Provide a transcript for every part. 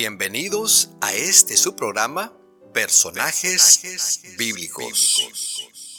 Bienvenidos a este su programa Personajes, bíblicos,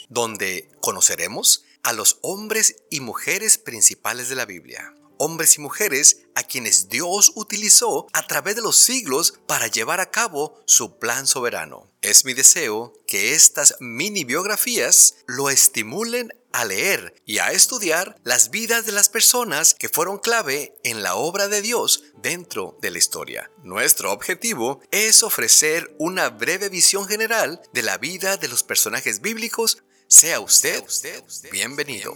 donde conoceremos a los hombres y mujeres principales de la Biblia. Hombres y mujeres a quienes Dios utilizó a través de los siglos para llevar a cabo su plan soberano. Es mi deseo que estas mini biografías lo estimulen a leer y a estudiar las vidas de las personas que fueron clave en la obra de Dios dentro de la historia. Nuestro objetivo es ofrecer una breve visión general de la vida de los personajes bíblicos. Sea usted, bienvenido.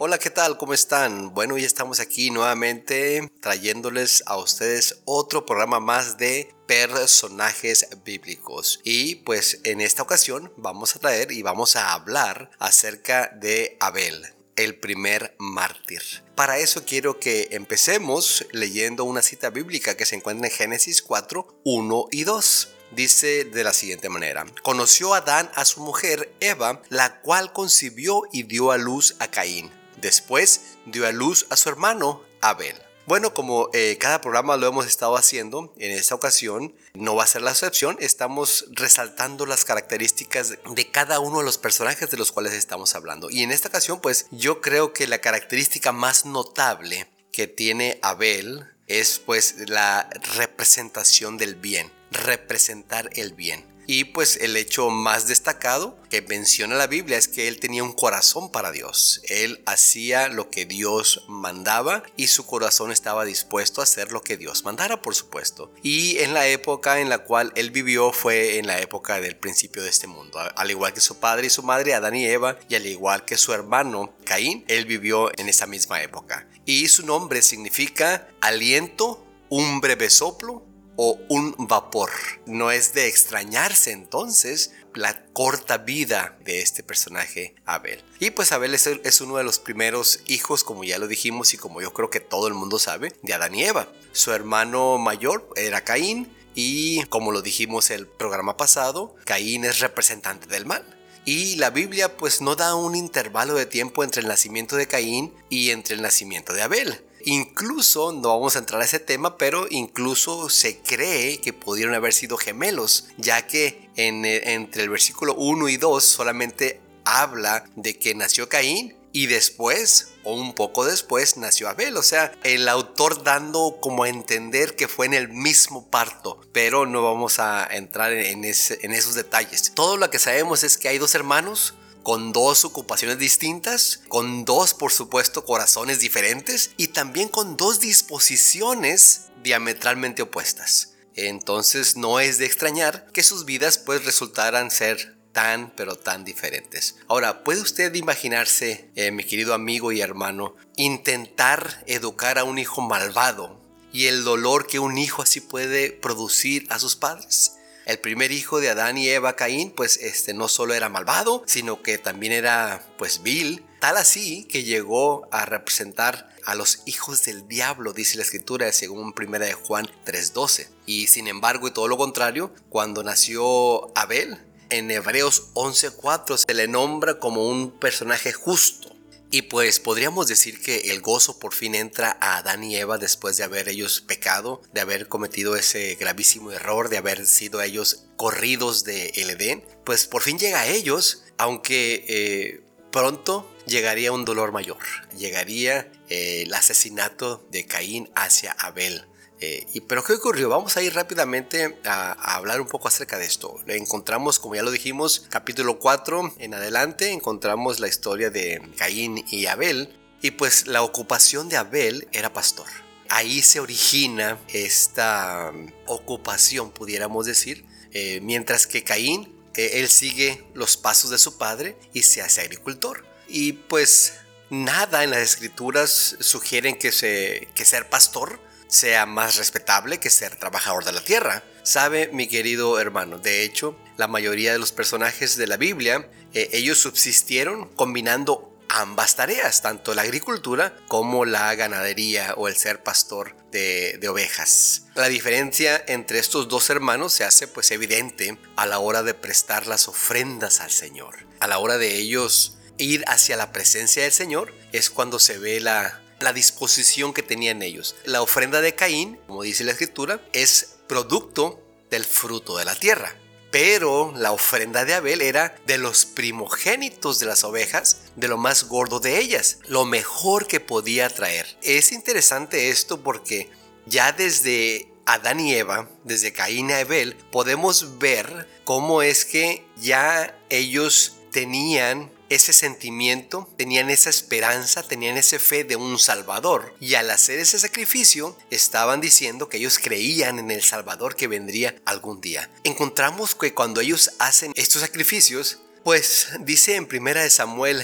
Hola, ¿qué tal? ¿Cómo están? Bueno, ya estamos aquí nuevamente trayéndoles a ustedes otro programa más de personajes bíblicos. Y pues en esta ocasión vamos a traer y vamos a hablar acerca de Abel, el primer mártir. Para eso quiero que empecemos leyendo una cita bíblica que se encuentra en Génesis 4, 1 y 2 dice de la siguiente manera, conoció Adán a su mujer Eva, la cual concibió y dio a luz a Caín. Después dio a luz a su hermano Abel. Bueno, como eh, cada programa lo hemos estado haciendo, en esta ocasión no va a ser la excepción. Estamos resaltando las características de cada uno de los personajes de los cuales estamos hablando. Y en esta ocasión, pues yo creo que la característica más notable que tiene Abel es pues la representación del bien, representar el bien. Y pues el hecho más destacado que menciona la Biblia es que él tenía un corazón para Dios. Él hacía lo que Dios mandaba y su corazón estaba dispuesto a hacer lo que Dios mandara, por supuesto. Y en la época en la cual él vivió fue en la época del principio de este mundo. Al igual que su padre y su madre, Adán y Eva, y al igual que su hermano Caín, él vivió en esa misma época. Y su nombre significa aliento, un breve soplo o un vapor. No es de extrañarse entonces la corta vida de este personaje Abel. Y pues Abel es, uno de los primeros hijos, como ya lo dijimos y como yo creo que todo el mundo sabe, de Adán y Eva. Su hermano mayor era Caín y como lo dijimos el programa pasado, Caín es representante del mal. Y la Biblia pues no da un intervalo de tiempo entre el nacimiento de Caín y entre el nacimiento de Abel. Incluso, no vamos a entrar a ese tema, pero incluso se cree que pudieron haber sido gemelos, ya que en, entre el versículo 1 y 2 solamente habla de que nació Caín y después, o un poco después, nació Abel. O sea, el autor dando como a entender que fue en el mismo parto, pero no vamos a entrar en, en esos detalles. Todo lo que sabemos es que hay dos hermanos con dos ocupaciones distintas, con dos, por supuesto, corazones diferentes y también con dos disposiciones diametralmente opuestas. Entonces no es de extrañar que sus vidas pues resultaran ser tan pero tan diferentes. Ahora, ¿puede usted imaginarse, eh, mi querido amigo y hermano, intentar educar a un hijo malvado y el dolor que un hijo así puede producir a sus padres? El primer hijo de Adán y Eva, Caín, pues este no solo era malvado, sino que también era pues vil, tal así que llegó a representar a los hijos del diablo, dice la escritura según 1 de Juan 3:12. Y sin embargo, y todo lo contrario, cuando nació Abel, en Hebreos 11:4 se le nombra como un personaje justo y pues podríamos decir que el gozo por fin entra a Adán y Eva después de haber ellos pecado, de haber cometido ese gravísimo error, de haber sido ellos corridos de el Edén. Pues por fin llega a ellos, aunque eh, pronto llegaría un dolor mayor. Llegaría eh, el asesinato de Caín hacia Abel. Eh, y, pero ¿qué ocurrió? Vamos a ir rápidamente a, hablar un poco acerca de esto. Encontramos, como ya lo dijimos, capítulo 4 en adelante, encontramos la historia de Caín y Abel. Y pues la ocupación de Abel era pastor. Ahí se origina esta um, ocupación, pudiéramos decir, eh, mientras que Caín, eh, él sigue los pasos de su padre y se hace agricultor. Y pues nada en las escrituras sugieren que, se, que ser pastor sea más respetable que ser trabajador de la tierra. Sabe, mi querido hermano, de hecho, la mayoría de los personajes de la Biblia, eh, ellos subsistieron combinando ambas tareas, tanto la agricultura como la ganadería o el ser pastor de, de, ovejas. La diferencia entre estos dos hermanos se hace pues evidente a la hora de prestar las ofrendas al Señor, a la hora de ellos ir hacia la presencia del Señor, es cuando se ve la, la disposición que tenían ellos. La ofrenda de Caín, como dice la escritura, es producto del fruto de la tierra. Pero la ofrenda de Abel era de los primogénitos de las ovejas, de lo más gordo de ellas, lo mejor que podía traer. Es interesante esto porque ya desde Adán y Eva, desde Caín y Abel, podemos ver cómo es que ya ellos tenían ese sentimiento, tenían esa esperanza, tenían esa fe de un Salvador. Y al hacer ese sacrificio, estaban diciendo que ellos creían en el Salvador que vendría algún día. Encontramos que cuando ellos hacen estos sacrificios, pues dice en 1 Samuel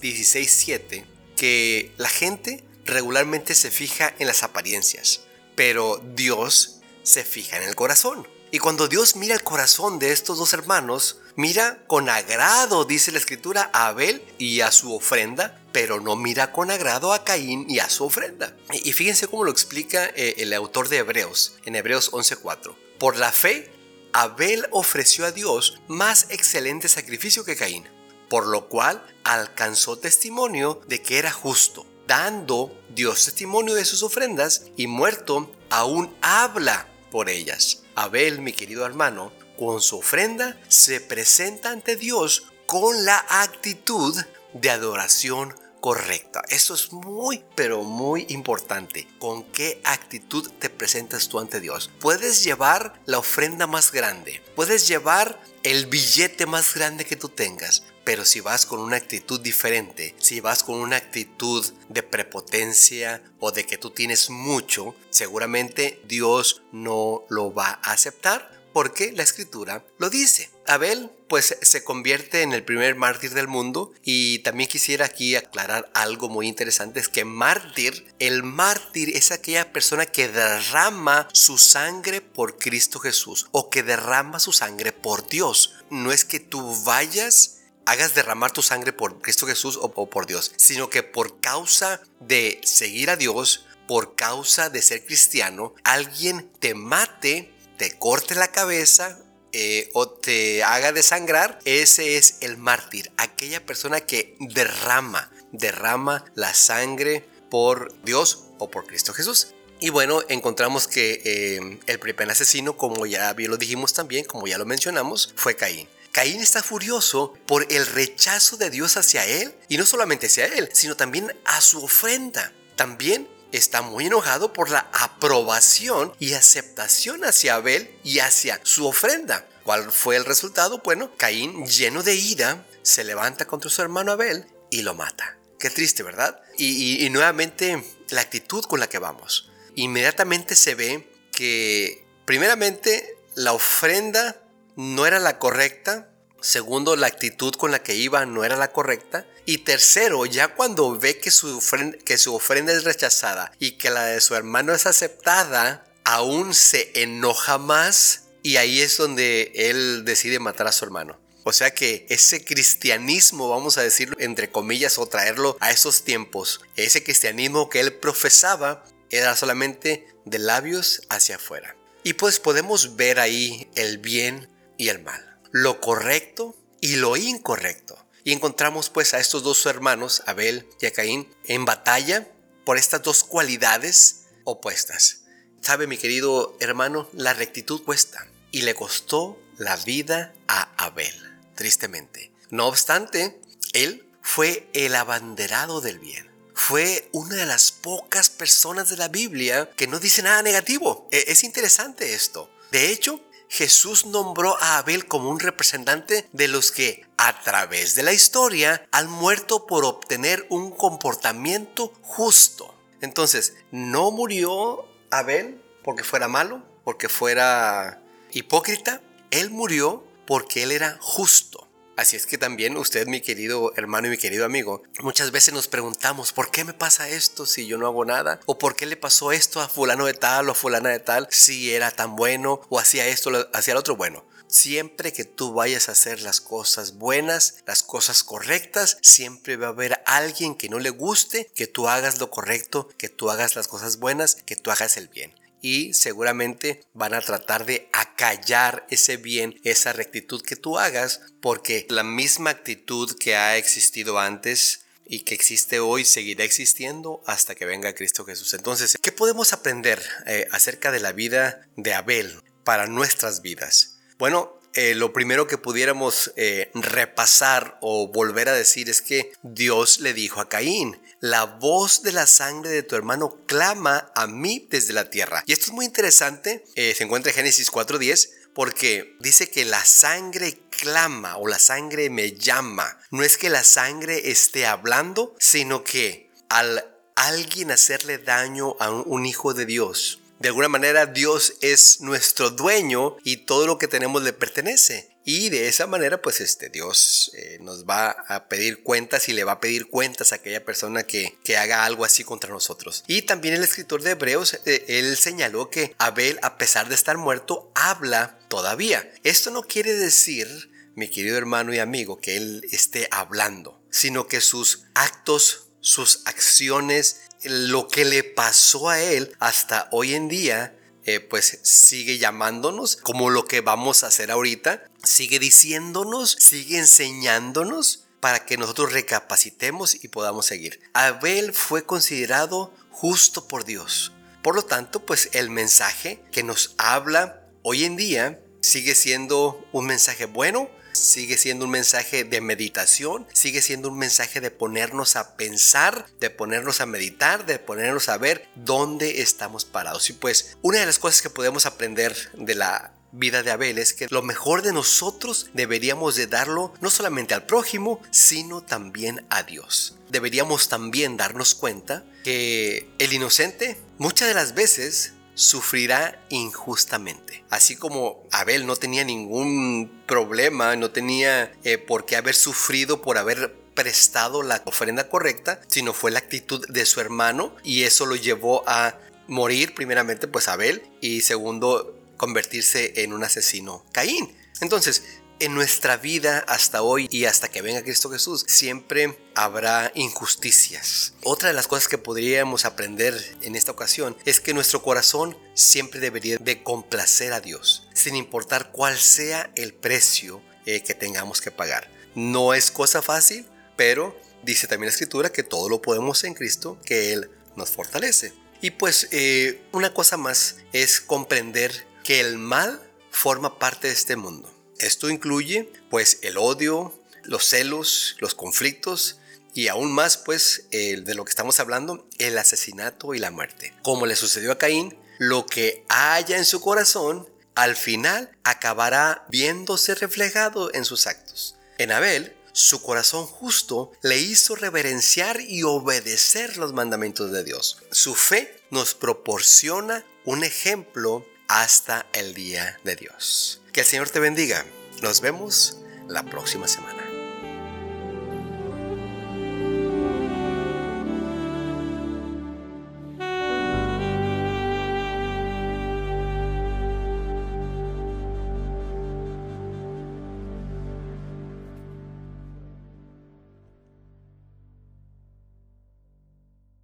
16:7 que la gente regularmente se fija en las apariencias, pero Dios se fija en el corazón. Y cuando Dios mira el corazón de estos dos hermanos, mira con agrado, dice la escritura, a Abel y a su ofrenda, pero no mira con agrado a Caín y a su ofrenda. Y fíjense cómo lo explica eh, el autor de Hebreos, en Hebreos 11:4. Por la fe, Abel ofreció a Dios más excelente sacrificio que Caín, por lo cual alcanzó testimonio de que era justo, dando Dios testimonio de sus ofrendas y muerto aún habla por ellas. Abel, mi querido hermano, con su ofrenda se presenta ante Dios con la actitud de adoración correcta. Eso es muy, pero muy importante. ¿Con qué actitud te presentas tú ante Dios? Puedes llevar la ofrenda más grande, puedes llevar el billete más grande que tú tengas, pero si vas con una actitud diferente, si vas con una actitud de prepotencia o de que tú tienes mucho, seguramente Dios no lo va a aceptar porque la escritura lo dice. Abel pues se convierte en el primer mártir del mundo y también quisiera aquí aclarar algo muy interesante, es que mártir, el mártir es aquella persona que derrama su sangre por Cristo Jesús o que derrama su sangre por Dios. No es que tú vayas hagas derramar tu sangre por Cristo Jesús o, por Dios, sino que por causa de seguir a Dios, por causa de ser cristiano, alguien te mate te corte la cabeza eh, o te haga desangrar, ese es el mártir, aquella persona que derrama, derrama la sangre por Dios o por Cristo Jesús. Y bueno, encontramos que eh, el primer asesino, como ya bien lo dijimos también, como ya lo mencionamos, fue Caín. Caín está furioso por el rechazo de Dios hacia él, y no solamente hacia él, sino también a su ofrenda. También está muy enojado por la aprobación y aceptación hacia Abel y hacia su ofrenda. ¿Cuál fue el resultado? Bueno, Caín, lleno de ira, se levanta contra su hermano Abel y lo mata. Qué triste, ¿verdad? Y, nuevamente la actitud con la que vamos. Inmediatamente se ve que, primeramente, la ofrenda no era la correcta. Segundo, la actitud con la que iba no era la correcta. Y tercero, ya cuando ve que su, ofrenda, que su ofrenda es rechazada y que la de su hermano es aceptada, aún se enoja más y ahí es donde él decide matar a su hermano. O sea que ese cristianismo, vamos a decirlo entre comillas, o traerlo a esos tiempos, ese cristianismo que él profesaba era solamente de labios hacia afuera. Y pues podemos ver ahí el bien y el mal, lo correcto y lo incorrecto. Y encontramos pues a estos dos hermanos, Abel y a Caín, en batalla por estas dos cualidades opuestas. Sabe mi querido hermano, la rectitud cuesta y le costó la vida a Abel, tristemente. No obstante, él fue el abanderado del bien. Fue una de las pocas personas de la Biblia que no dice nada negativo. E, es interesante esto. De hecho, Jesús nombró a Abel como un representante de los que a través de la historia han muerto por obtener un comportamiento justo. Entonces, no murió Abel porque fuera malo, porque fuera hipócrita, él murió porque él era justo. Así es que también usted, mi querido hermano y mi querido amigo, muchas veces nos preguntamos, ¿por qué me pasa esto si yo no hago nada? ¿O por qué le pasó esto a fulano de tal o a fulana de tal si era tan bueno o hacía esto, hacía el otro bueno? Siempre que tú vayas a hacer las cosas buenas, las cosas correctas, siempre va a haber alguien que no le guste que tú hagas lo correcto, que tú hagas las cosas buenas, que tú hagas el bien. Y seguramente van a tratar de acallar ese bien, esa rectitud que tú hagas, porque la misma actitud que ha existido antes y que existe hoy seguirá existiendo hasta que venga Cristo Jesús. Entonces, ¿qué podemos aprender eh, acerca de la vida de Abel para nuestras vidas? Bueno, eh, lo primero que pudiéramos eh, repasar o volver a decir es que Dios le dijo a Caín, la voz de la sangre de tu hermano clama a mí desde la tierra. Y esto es muy interesante, se encuentra en Génesis 4.10, porque dice que la sangre clama o la sangre me llama. No es que la sangre esté hablando, sino que al alguien hacerle daño a un hijo de Dios, de alguna manera Dios es nuestro dueño y todo lo que tenemos le pertenece. Y de esa manera, pues este Dios eh, nos va a pedir cuentas y le va a pedir cuentas a aquella persona que, que haga algo así contra nosotros. Y también el escritor de Hebreos, eh, él señaló que Abel, a pesar de estar muerto, habla todavía. Esto no quiere decir, mi querido hermano y amigo, que él esté hablando, sino que sus actos, sus acciones, lo que le pasó a él hasta hoy en día, eh, pues sigue llamándonos como lo que vamos a hacer ahorita, sigue diciéndonos, sigue enseñándonos para que nosotros recapacitemos y podamos seguir. Abel fue considerado justo por Dios. Por lo tanto, pues el mensaje que nos habla hoy en día sigue siendo un mensaje bueno, sigue siendo un mensaje de meditación, sigue siendo un mensaje de ponernos a pensar, de ponernos a meditar, de ponernos a ver dónde estamos parados. Y pues una de las cosas que podemos aprender de la vida de Abel es que lo mejor de nosotros deberíamos de darlo no solamente al prójimo, sino también a Dios. Deberíamos también darnos cuenta que el inocente muchas de las veces sufrirá injustamente. Así como Abel no tenía ningún problema, no tenía eh, por qué haber sufrido por haber prestado la ofrenda correcta, sino fue la actitud de su hermano y eso lo llevó a morir primeramente pues Abel y segundo convertirse en un asesino Caín. Entonces, en nuestra vida hasta hoy y hasta que venga Cristo Jesús, siempre habrá injusticias. Otra de las cosas que podríamos aprender en esta ocasión es que nuestro corazón siempre debería de complacer a Dios, sin importar cuál sea el precio eh, que tengamos que pagar. No es cosa fácil, pero dice también la escritura que todo lo podemos en Cristo, que Él nos fortalece. Y pues eh, una cosa más es comprender que el mal forma parte de este mundo esto incluye pues el odio, los celos, los conflictos y aún más pues el de lo que estamos hablando, el asesinato y la muerte. Como le sucedió a Caín, lo que haya en su corazón al final acabará viéndose reflejado en sus actos. En Abel, su corazón justo le hizo reverenciar y obedecer los mandamientos de Dios. Su fe nos proporciona un ejemplo hasta el día de Dios. Que el Señor te bendiga. Nos vemos la próxima semana.